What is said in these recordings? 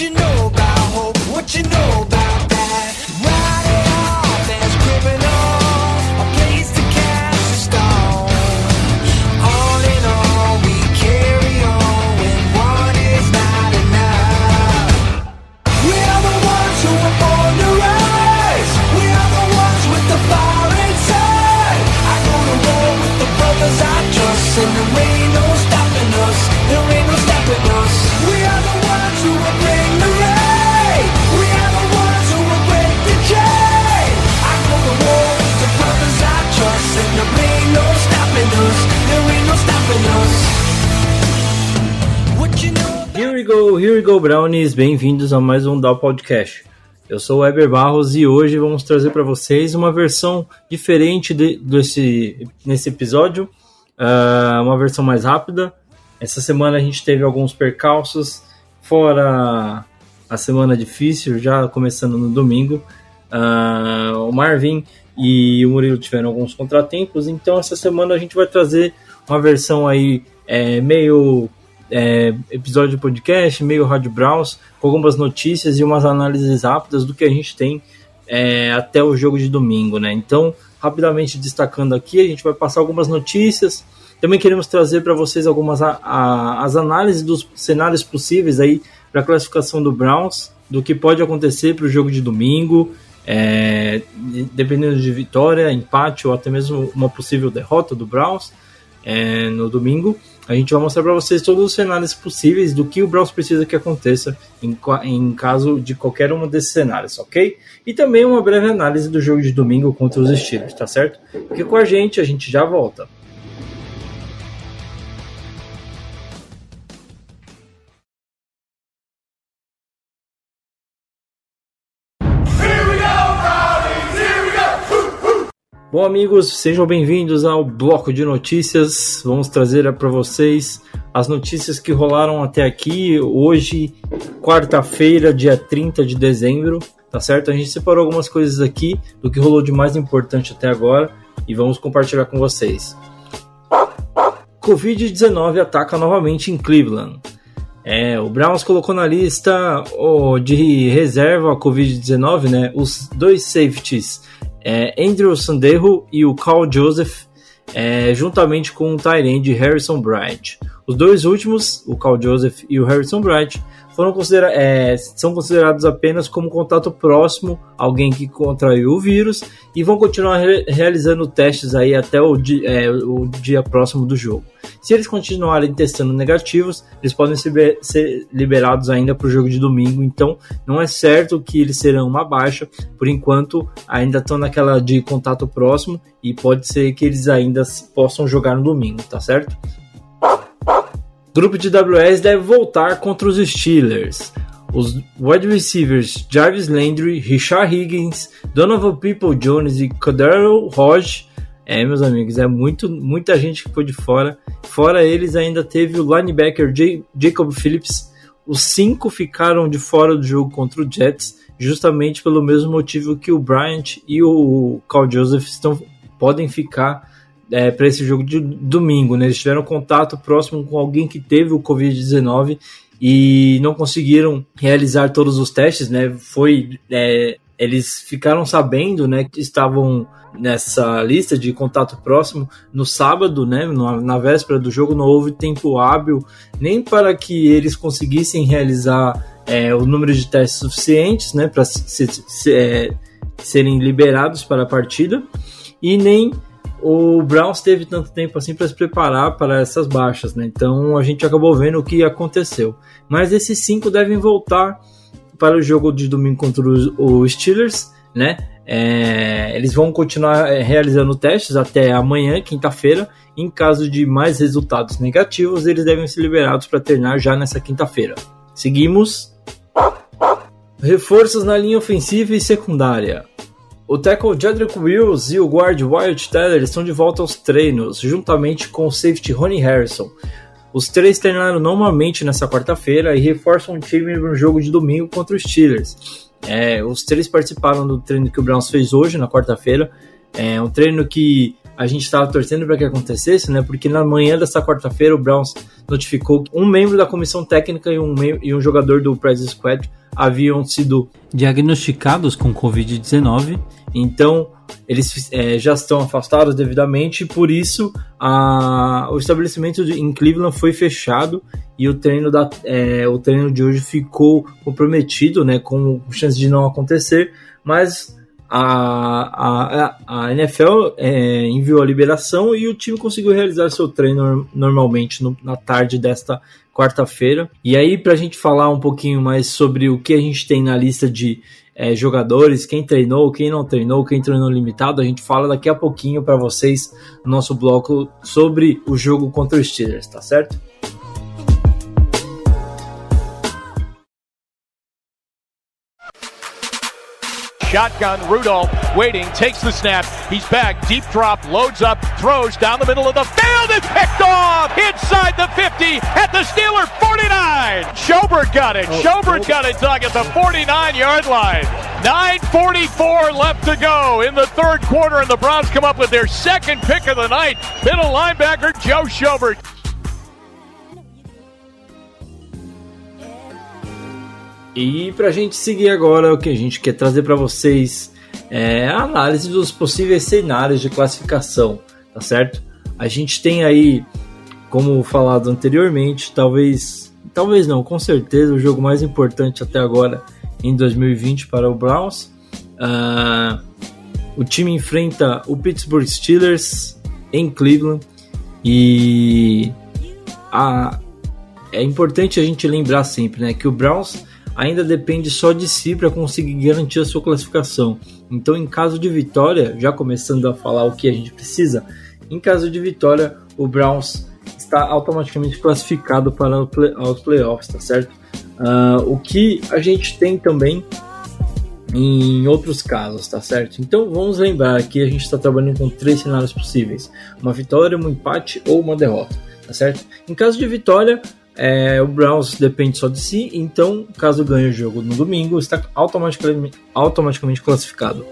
What you know about hope? What you know about Brownies. Bem-vindos a mais um Dow Podcast. Eu sou o Weber Barros e hoje vamos trazer para vocês uma versão diferente de- desse nesse episódio, ah, uma versão mais rápida. Essa semana a gente teve alguns percalços, fora a semana difícil, já começando no domingo. Ah, o Marvin e o Murilo tiveram alguns contratempos, então essa semana a gente vai trazer uma versão aí é, meio é, episódio de podcast, meio Rádio Browns, com algumas notícias e umas análises rápidas do que a gente tem é, até o jogo de domingo, né? Então, rapidamente destacando aqui, a gente vai passar algumas notícias. Também queremos trazer para vocês algumas a, a- as análises dos cenários possíveis aí para a classificação do Browns, do que pode acontecer para o jogo de domingo, é, de- dependendo de vitória, empate ou até mesmo uma possível derrota do Browns é, no domingo. A gente vai mostrar para vocês todos os cenários possíveis do que o Browns precisa que aconteça em, em caso de qualquer um desses cenários, ok? E também uma breve análise do jogo de domingo contra os Steelers, tá certo? Fique com a gente, a gente já volta. Bom, amigos, sejam bem-vindos ao bloco de notícias. Vamos trazer para vocês as notícias que rolaram até aqui. Hoje, quarta-feira, dia 30 de dezembro, tá certo? A gente separou algumas coisas aqui do que rolou de mais importante até agora e vamos compartilhar com vocês. Covid-19 ataca novamente em Cleveland. É, o Browns colocou na lista ó, de reserva a Covid-19, né? Os dois safeties, é, Andrew Sandejo e o Carl Joseph, é, juntamente com o Tyrande Harrison Bright. Os dois últimos, o Carl Joseph e o Harrison Bright, foram considera é, são considerados apenas como contato próximo, alguém que contraiu o vírus, e vão continuar re realizando testes aí até o, di é, o dia próximo do jogo. Se eles continuarem testando negativos, eles podem ser, ser liberados ainda para o jogo de domingo. Então, não é certo que eles serão uma baixa. Por enquanto, ainda estão naquela de contato próximo e pode ser que eles ainda possam jogar no domingo, tá certo? Grupo de WS deve voltar contra os Steelers. Os wide receivers Jarvis Landry, Richard Higgins, Donovan People Jones e Cordero Hodge é, meus amigos, é muito, muita gente que foi de fora. Fora eles, ainda teve o linebacker J Jacob Phillips. Os cinco ficaram de fora do jogo contra o Jets, justamente pelo mesmo motivo que o Bryant e o Carl Joseph estão, podem ficar é, para esse jogo de domingo. Né? Eles tiveram contato próximo com alguém que teve o Covid-19 e não conseguiram realizar todos os testes. Né? Foi, é, eles ficaram sabendo né, que estavam nessa lista de contato próximo no sábado, né, na, na, véspera do jogo, não houve tempo hábil nem para que eles conseguissem realizar é, o número de testes suficientes né, para se, se, é, serem liberados para a partida, e nem o Browns teve tanto tempo assim para se preparar para essas baixas, né? Então a gente acabou vendo o que aconteceu. Mas esses cinco devem voltar para o jogo de domingo contra os Steelers, né? É, eles vão continuar é, realizando testes até amanhã, quinta-feira. Em caso de mais resultados negativos, eles devem ser liberados para treinar já nessa quinta-feira. Seguimos. Reforços na linha ofensiva e secundária. O tackle Jedrick Wills e o guard Wyatt Teller estão de volta aos treinos, juntamente com o safety Ronnie Harrison. Os três treinaram normalmente nessa quarta-feira e reforçam o time no jogo de domingo contra os Steelers. É, os três participaram do treino que o Browns fez hoje, na quarta-feira. É um treino que a gente estava torcendo para que acontecesse, né? Porque na manhã dessa quarta-feira o Browns notificou que um membro da comissão técnica e um, e um jogador do Press Squad haviam sido diagnosticados com Covid-19. Então eles é, já estão afastados devidamente, por isso a, o estabelecimento de, em Cleveland foi fechado e o treino, da, é, o treino de hoje ficou comprometido, né, com chance de não acontecer, mas a, a, a NFL é, enviou a liberação e o time conseguiu realizar seu treino normalmente no, na tarde desta quarta-feira. E aí, para a gente falar um pouquinho mais sobre o que a gente tem na lista de é, jogadores, quem treinou, quem não treinou, quem treinou limitado, a gente fala daqui a pouquinho para vocês no nosso bloco sobre o jogo contra os Steelers, tá certo? Shotgun, Rudolph waiting, takes the snap. He's back, deep drop, loads up, throws down the middle of the field. It's picked off inside the 50 at the Steeler 49. Schobert got it. Oh, Schobert oh. got it, Doug, at the 49 yard line. 9.44 left to go in the third quarter, and the Browns come up with their second pick of the night. Middle linebacker Joe Schobert. E para a gente seguir agora, o que a gente quer trazer para vocês é a análise dos possíveis cenários de classificação, tá certo? A gente tem aí, como falado anteriormente, talvez, talvez não, com certeza o jogo mais importante até agora em 2020 para o Browns. Uh, o time enfrenta o Pittsburgh Steelers em Cleveland e a, é importante a gente lembrar sempre, né, que o Browns ainda depende só de si para conseguir garantir a sua classificação. Então, em caso de vitória, já começando a falar o que a gente precisa, em caso de vitória, o Browns está automaticamente classificado para os playoffs, tá certo? Uh, o que a gente tem também em outros casos, tá certo? Então vamos lembrar que a gente está trabalhando com três cenários possíveis: uma vitória, um empate ou uma derrota, tá certo? Em caso de vitória, é, o Browns depende só de si, então, caso ganhe o jogo no domingo, está automaticamente, automaticamente classificado.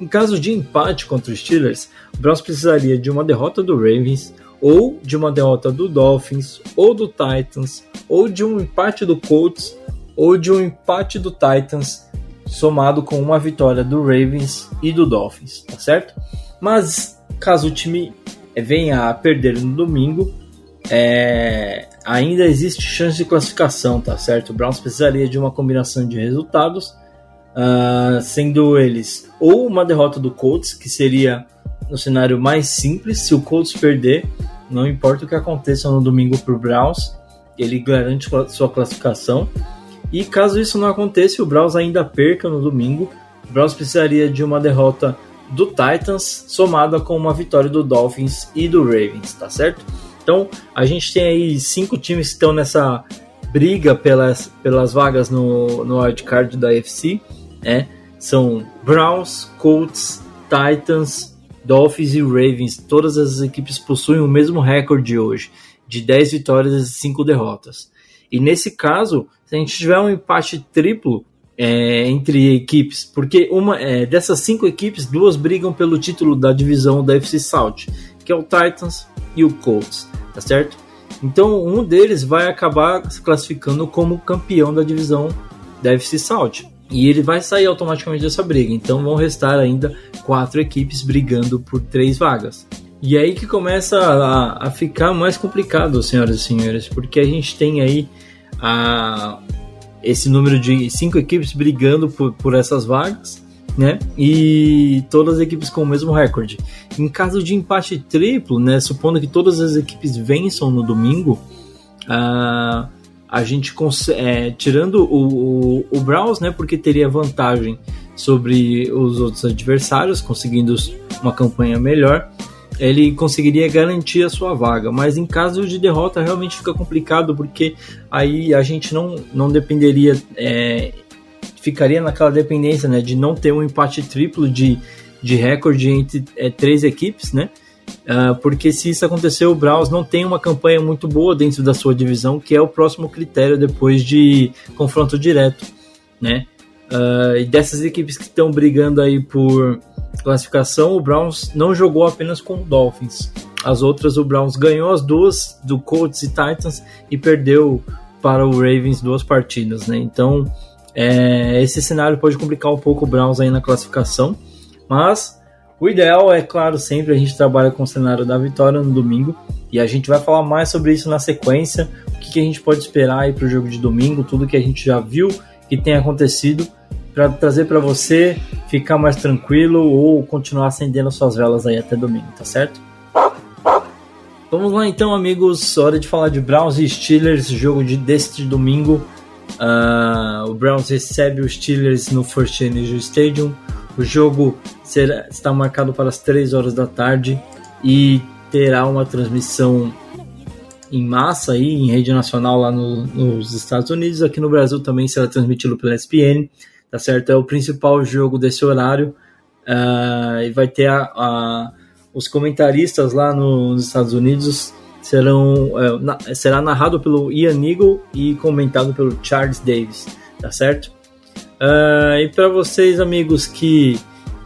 Em caso de empate contra os Steelers, o Browns precisaria de uma derrota do Ravens, ou de uma derrota do Dolphins, ou do Titans, ou de um empate do Colts, ou de um empate do Titans, somado com uma vitória do Ravens e do Dolphins, tá certo? Mas caso o time venha a perder no domingo, é, ainda existe chance de classificação, tá certo? O Browns precisaria de uma combinação de resultados, uh, sendo eles ou uma derrota do Colts, que seria no cenário mais simples, se o Colts perder, não importa o que aconteça no domingo para o Browns, ele garante sua classificação. E caso isso não aconteça, o Browns ainda perca no domingo, o Browns precisaria de uma derrota do Titans somada com uma vitória do Dolphins e do Ravens, tá certo? Então, a gente tem aí cinco times que estão nessa briga pelas, pelas vagas no, no wildcard da AFC, né? São Browns, Colts, Titans, Dolphins e Ravens. Todas as equipes possuem o mesmo recorde hoje, de 10 vitórias e 5 derrotas. E nesse caso, se a gente tiver um empate triplo é, entre equipes, porque uma é, dessas cinco equipes, duas brigam pelo título da divisão da FC South, que é o Titans e o Colts tá certo? Então um deles vai acabar se classificando como campeão da divisão da FC South. E ele vai sair automaticamente dessa briga. Então vão restar ainda quatro equipes brigando por três vagas. E aí que começa a, a ficar mais complicado, senhoras e senhores, porque a gente tem aí a, esse número de cinco equipes brigando por, por essas vagas né? E todas as equipes com o mesmo recorde. Em caso de empate triplo, né? Supondo que todas as equipes vençam no domingo, uh, a gente é, tirando o, o, o Browns, né? Porque teria vantagem sobre os outros adversários, conseguindo uma campanha melhor, ele conseguiria garantir a sua vaga. Mas em caso de derrota, realmente fica complicado, porque aí a gente não, não dependeria, é, ficaria naquela dependência né, de não ter um empate triplo de, de recorde entre é, três equipes, né? Uh, porque se isso acontecer, o Browns não tem uma campanha muito boa dentro da sua divisão, que é o próximo critério depois de confronto direto, né? Uh, e dessas equipes que estão brigando aí por classificação, o Browns não jogou apenas com o Dolphins. As outras, o Browns ganhou as duas do Colts e Titans e perdeu para o Ravens duas partidas, né? Então, é, esse cenário pode complicar um pouco o Browns aí na classificação, mas o ideal é, claro, sempre a gente trabalha com o cenário da vitória no domingo e a gente vai falar mais sobre isso na sequência, o que, que a gente pode esperar aí para o jogo de domingo, tudo que a gente já viu que tem acontecido para trazer para você ficar mais tranquilo ou continuar acendendo suas velas aí até domingo, tá certo? Vamos lá então, amigos. Hora de falar de Browns e Steelers, jogo de deste domingo. Uh, o Browns recebe os Steelers no First Energy Stadium. O jogo será, está marcado para as 3 horas da tarde e terá uma transmissão em massa aí, em rede nacional lá no, nos Estados Unidos. Aqui no Brasil também será transmitido pela ESPN tá certo? É o principal jogo desse horário. Uh, e vai ter a, a, os comentaristas lá no, nos Estados Unidos serão é, será narrado pelo Ian Eagle e comentado pelo Charles Davis, tá certo? Uh, e para vocês amigos que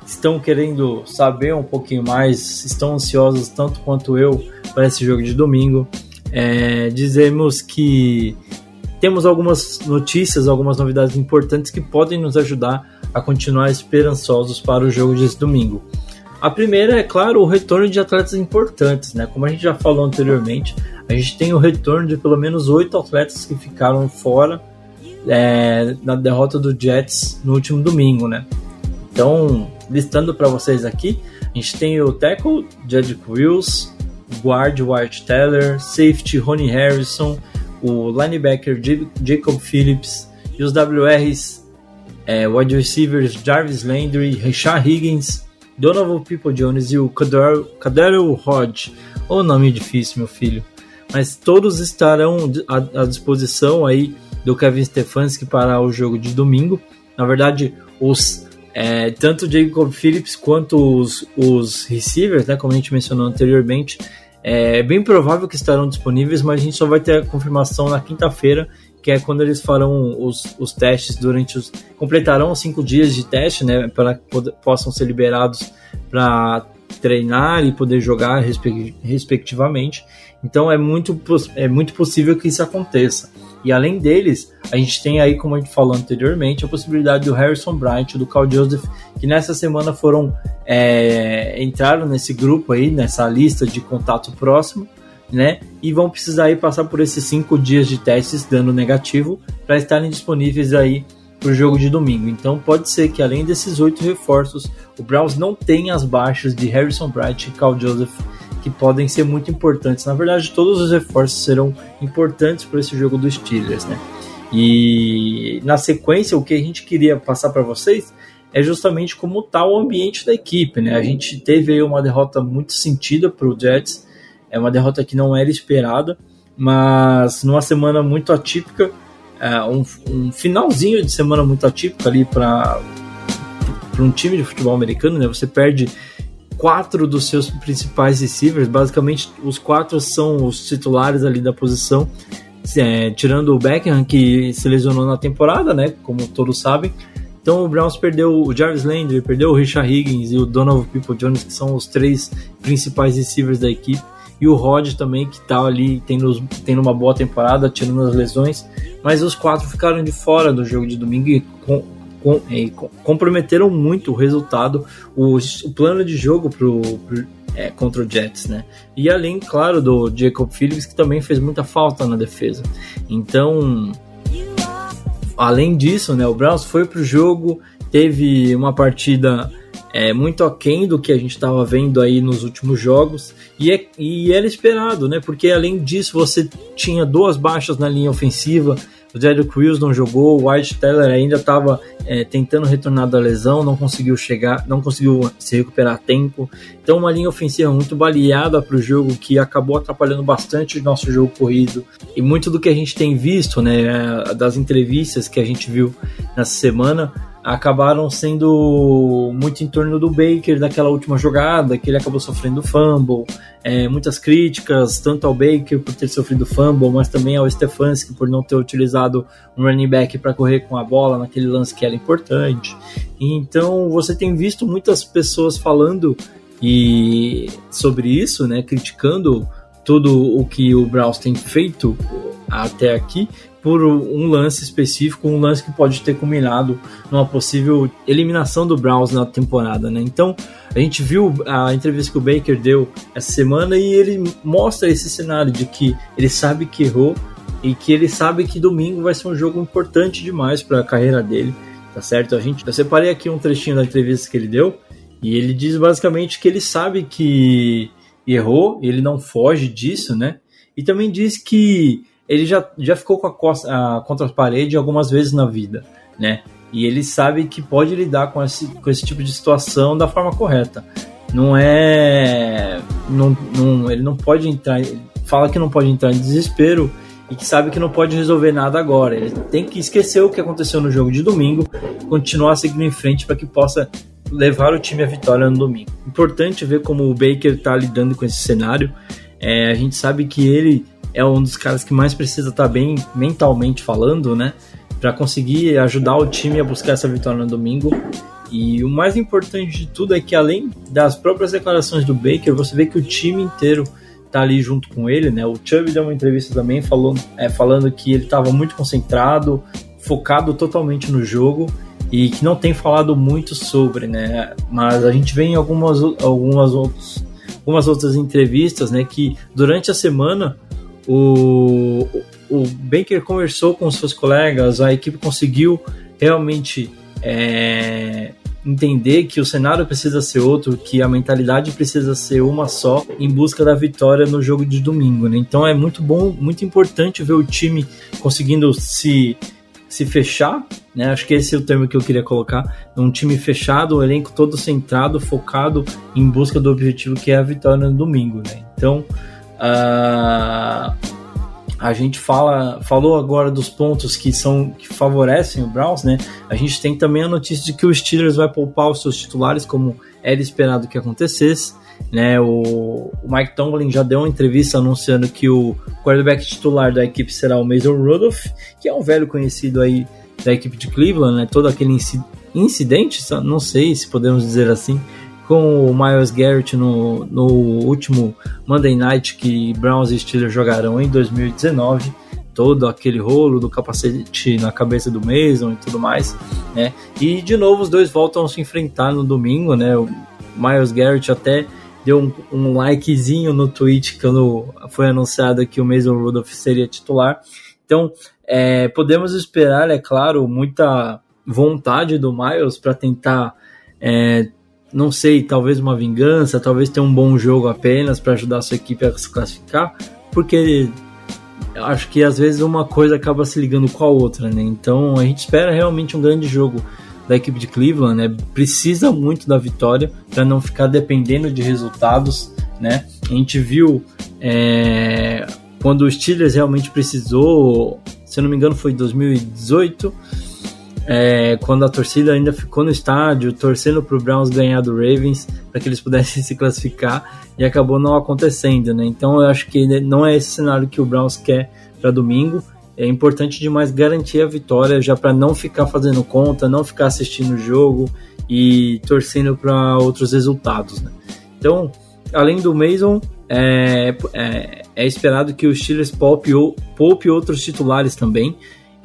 estão querendo saber um pouquinho mais, estão ansiosos tanto quanto eu para esse jogo de domingo, é, dizemos que temos algumas notícias, algumas novidades importantes que podem nos ajudar a continuar esperançosos para o jogo de domingo. A primeira é, claro, o retorno de atletas importantes, né? Como a gente já falou anteriormente, a gente tem o retorno de pelo menos oito atletas que ficaram fora é, na derrota do Jets no último domingo, né? Então, listando para vocês aqui, a gente tem o tackle Jedrick Wills, guard Wyatt Teller, safety Ronnie Harrison, o linebacker Jacob Phillips e os WRs é, wide receivers Jarvis Landry, Richard Higgins, Donovan People Jones e o Cadero Hodge. O oh, nome difícil, meu filho. Mas todos estarão à, à disposição aí do Kevin Stefanski para o jogo de domingo. Na verdade, os é, tanto Jacob Phillips quanto os, os receivers, né, como a gente mencionou anteriormente, é bem provável que estarão disponíveis, mas a gente só vai ter a confirmação na quinta-feira, que é quando eles farão os, os testes durante os. completarão cinco dias de teste, né? Para que possam ser liberados para treinar e poder jogar respectivamente. Então é muito, é muito possível que isso aconteça. E além deles, a gente tem aí, como a gente falou anteriormente, a possibilidade do Harrison Bryant, do Carl Joseph, que nessa semana foram é, entraram nesse grupo aí, nessa lista de contato próximo, né? E vão precisar aí passar por esses cinco dias de testes dando negativo para estarem disponíveis aí para o jogo de domingo. Então pode ser que além desses oito reforços, o Browns não tenha as baixas de Harrison Bryant e Carl Joseph que podem ser muito importantes. Na verdade, todos os reforços serão importantes para esse jogo dos Steelers, né? E na sequência, o que a gente queria passar para vocês é justamente como está o ambiente da equipe, né? A gente teve aí uma derrota muito sentida para o Jets, é uma derrota que não era esperada, mas numa semana muito atípica, é, um, um, finalzinho de semana muito atípico ali para um time de futebol americano, né? Você perde quatro dos seus principais receivers, basicamente os quatro são os titulares ali da posição, é, tirando o Beckham que se lesionou na temporada, né, como todos sabem. Então o Browns perdeu o Jarvis Landry, perdeu o Richard Higgins e o Donovan People Jones, que são os três principais receivers da equipe. E o Rod também, que está ali tendo, tendo uma boa temporada, tirando as lesões. Mas os quatro ficaram de fora do jogo de domingo e com, com, é, comprometeram muito o resultado, o, o plano de jogo pro, pro é, contra o Jets, né? E além, claro, do Jacob Phillips, que também fez muita falta na defesa. Então, além disso, né, o Browns foi pro jogo, teve uma partida é, muito aquém do que a gente estava vendo aí nos últimos jogos, e, é, e era esperado, né? Porque além disso, você tinha duas baixas na linha ofensiva, o Derrick Wills não jogou, o White Teller ainda estava é, tentando retornar da lesão, não conseguiu chegar, não conseguiu se recuperar a tempo. Então uma linha ofensiva muito baleada para o jogo que acabou atrapalhando bastante o nosso jogo corrido e muito do que a gente tem visto, né, das entrevistas que a gente viu nessa semana acabaram sendo muito em torno do Baker daquela última jogada, que ele acabou sofrendo fumble, é, muitas críticas, tanto ao Baker por ter sofrido fumble, mas também ao Stefanski por não ter utilizado um running back para correr com a bola naquele lance que era importante. Então você tem visto muitas pessoas falando e sobre isso, né, criticando tudo o que o Browns tem feito até aqui, por um lance específico, um lance que pode ter culminado numa possível eliminação do Browns na temporada, né? Então, a gente viu a entrevista que o Baker deu essa semana e ele mostra esse cenário de que ele sabe que errou e que ele sabe que domingo vai ser um jogo importante demais para a carreira dele, tá certo? A gente, eu separei aqui um trechinho da entrevista que ele deu e ele diz basicamente que ele sabe que errou, ele não foge disso, né? E também diz que ele já, já ficou com a, costa, a contra a parede algumas vezes na vida, né? E ele sabe que pode lidar com esse, com esse tipo de situação da forma correta. Não é. Não, não, ele não pode entrar. Ele fala que não pode entrar em desespero e que sabe que não pode resolver nada agora. Ele tem que esquecer o que aconteceu no jogo de domingo, continuar seguindo em frente para que possa levar o time à vitória no domingo. Importante ver como o Baker está lidando com esse cenário. É, a gente sabe que ele é um dos caras que mais precisa estar tá bem mentalmente falando, né? Para conseguir ajudar o time a buscar essa vitória no domingo. E o mais importante de tudo é que além das próprias declarações do Baker, você vê que o time inteiro tá ali junto com ele, né? O Chubb deu uma entrevista também falando, é, falando que ele estava muito concentrado, focado totalmente no jogo e que não tem falado muito sobre, né? Mas a gente vê em algumas, algumas, outros, algumas outras entrevistas, né? Que durante a semana o, o Baker conversou com seus colegas, a equipe conseguiu realmente é, entender que o cenário precisa ser outro, que a mentalidade precisa ser uma só em busca da vitória no jogo de domingo. Né? Então é muito bom, muito importante ver o time conseguindo se, se fechar. Né? Acho que esse é o termo que eu queria colocar. Um time fechado, um elenco todo centrado, focado em busca do objetivo que é a vitória no domingo. Né? Então Uh, a gente fala, falou agora dos pontos que são que favorecem o Browns, né? A gente tem também a notícia de que o Steelers vai poupar os seus titulares, como era esperado que acontecesse. Né, o, o Mike Tomlin já deu uma entrevista anunciando que o quarterback titular da equipe será o Mason Rudolph, que é um velho conhecido aí da equipe de Cleveland, né, todo aquele incidente, não sei se podemos dizer assim, com o Miles Garrett no, no último Monday Night que Browns e Steelers jogaram em 2019 todo aquele rolo do capacete na cabeça do Mason e tudo mais, né? E de novo os dois voltam a se enfrentar no domingo, né? O Miles Garrett até deu um, um likezinho no tweet quando foi anunciado que o Mason Rudolph seria titular. Então, é, podemos esperar, é claro, muita vontade do Miles para tentar é, não sei, talvez uma vingança, talvez ter um bom jogo apenas para ajudar a sua equipe a se classificar, porque acho que às vezes uma coisa acaba se ligando com a outra, né? Então a gente espera realmente um grande jogo da equipe de Cleveland, né? Precisa muito da vitória para não ficar dependendo de resultados, né? A gente viu é, quando o Steelers realmente precisou, se eu não me engano, foi em 2018 é, quando a torcida ainda ficou no estádio torcendo para o Browns ganhar do Ravens para que eles pudessem se classificar e acabou não acontecendo, né? Então eu acho que não é esse cenário que o Browns quer para domingo. É importante demais garantir a vitória já para não ficar fazendo conta, não ficar assistindo o jogo e torcendo para outros resultados, né? Então, além do Mason, é, é, é, esperado que o Steelers poupe, poupe outros titulares também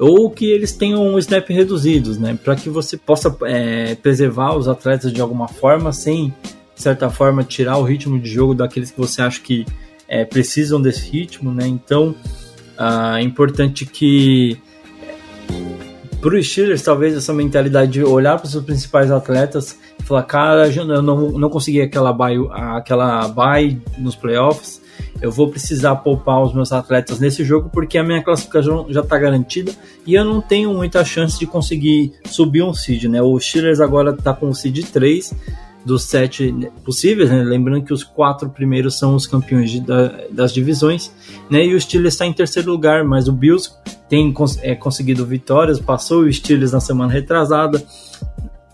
ou que eles tenham um snap reduzidos, né? Para que você possa é, preservar os atletas de alguma forma, sem, de certa forma, tirar o ritmo de jogo daqueles que você acha que é, precisam desse ritmo, né? Então, ah, é importante que para os Steelers, talvez essa mentalidade de olhar para os seus principais atletas e falar, cara, eu não, não consegui aquela bye, aquela bye nos playoffs, eu vou precisar poupar os meus atletas nesse jogo porque a minha classificação já está garantida e eu não tenho muita chance de conseguir subir um seed, né? O Steelers agora está com o seed 3 dos sete possíveis, né? lembrando que os quatro primeiros são os campeões de, da, das divisões, né? E o Steelers está em terceiro lugar, mas o Bills tem é, conseguido vitórias, passou o Steelers na semana retrasada,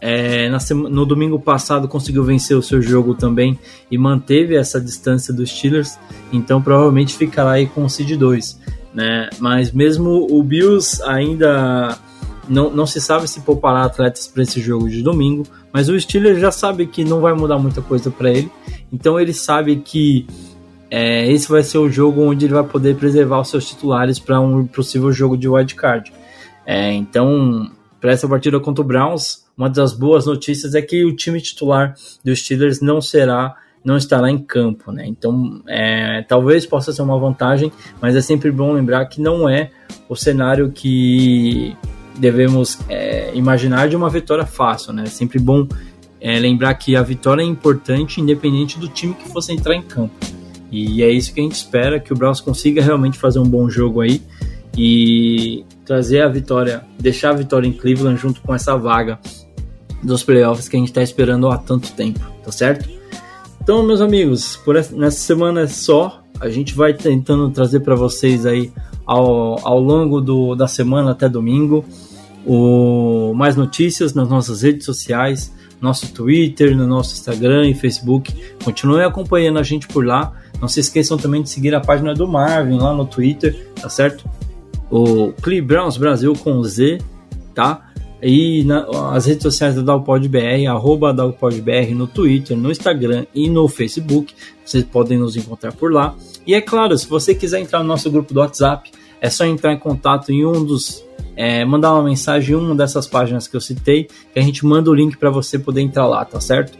é, na sema, no domingo passado conseguiu vencer o seu jogo também e manteve essa distância dos Steelers, então provavelmente ficará aí com o seed 2, né? Mas mesmo o Bills ainda não, não se sabe se poupará atletas para esse jogo de domingo, mas o Steelers já sabe que não vai mudar muita coisa para ele, então ele sabe que é, esse vai ser o jogo onde ele vai poder preservar os seus titulares para um possível jogo de wildcard. É, então, para essa partida contra o Browns, uma das boas notícias é que o time titular dos Steelers não será não estará em campo, né? Então, é, talvez possa ser uma vantagem, mas é sempre bom lembrar que não é o cenário que devemos é, imaginar de uma vitória fácil, né? É sempre bom é, lembrar que a vitória é importante, independente do time que fosse entrar em campo. E é isso que a gente espera, que o Browns consiga realmente fazer um bom jogo aí e trazer a vitória, deixar a vitória em Cleveland junto com essa vaga dos playoffs que a gente está esperando há tanto tempo, tá certo? Então, meus amigos, por essa, nessa semana é só. A gente vai tentando trazer para vocês aí ao, ao longo do, da semana até domingo o, mais notícias nas nossas redes sociais, nosso Twitter, no nosso Instagram e Facebook. Continuem acompanhando a gente por lá. Não se esqueçam também de seguir a página do Marvin lá no Twitter, tá certo? O Clee Browns Brasil com Z, tá? E na, as redes sociais da DalPodBR, arroba DalPodBR no Twitter, no Instagram e no Facebook. Vocês podem nos encontrar por lá. E é claro, se você quiser entrar no nosso grupo do WhatsApp, é só entrar em contato em um dos é, mandar uma mensagem em uma dessas páginas que eu citei, que a gente manda o link para você poder entrar lá, tá certo?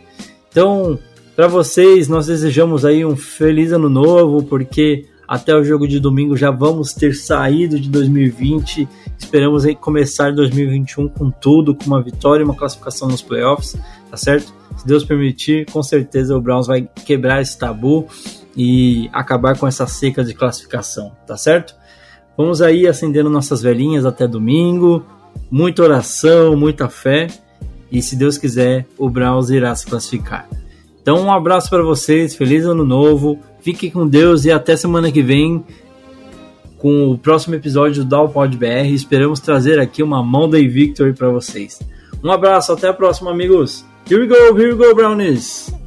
Então, para vocês, nós desejamos aí um feliz ano novo, porque até o jogo de domingo já vamos ter saído de 2020. Esperamos aí começar 2021 com tudo, com uma vitória e uma classificação nos playoffs, tá certo? Se Deus permitir, com certeza o Browns vai quebrar esse tabu e acabar com essa seca de classificação, tá certo? Vamos aí acendendo nossas velhinhas até domingo. Muita oração, muita fé. E se Deus quiser, o Browns irá se classificar. Então, um abraço para vocês, feliz ano novo. Fiquem com Deus e até semana que vem com o próximo episódio do Dalpod BR. Esperamos trazer aqui uma Monday Victory para vocês. Um abraço, até a próxima, amigos. Here we go, here we go, Brownies!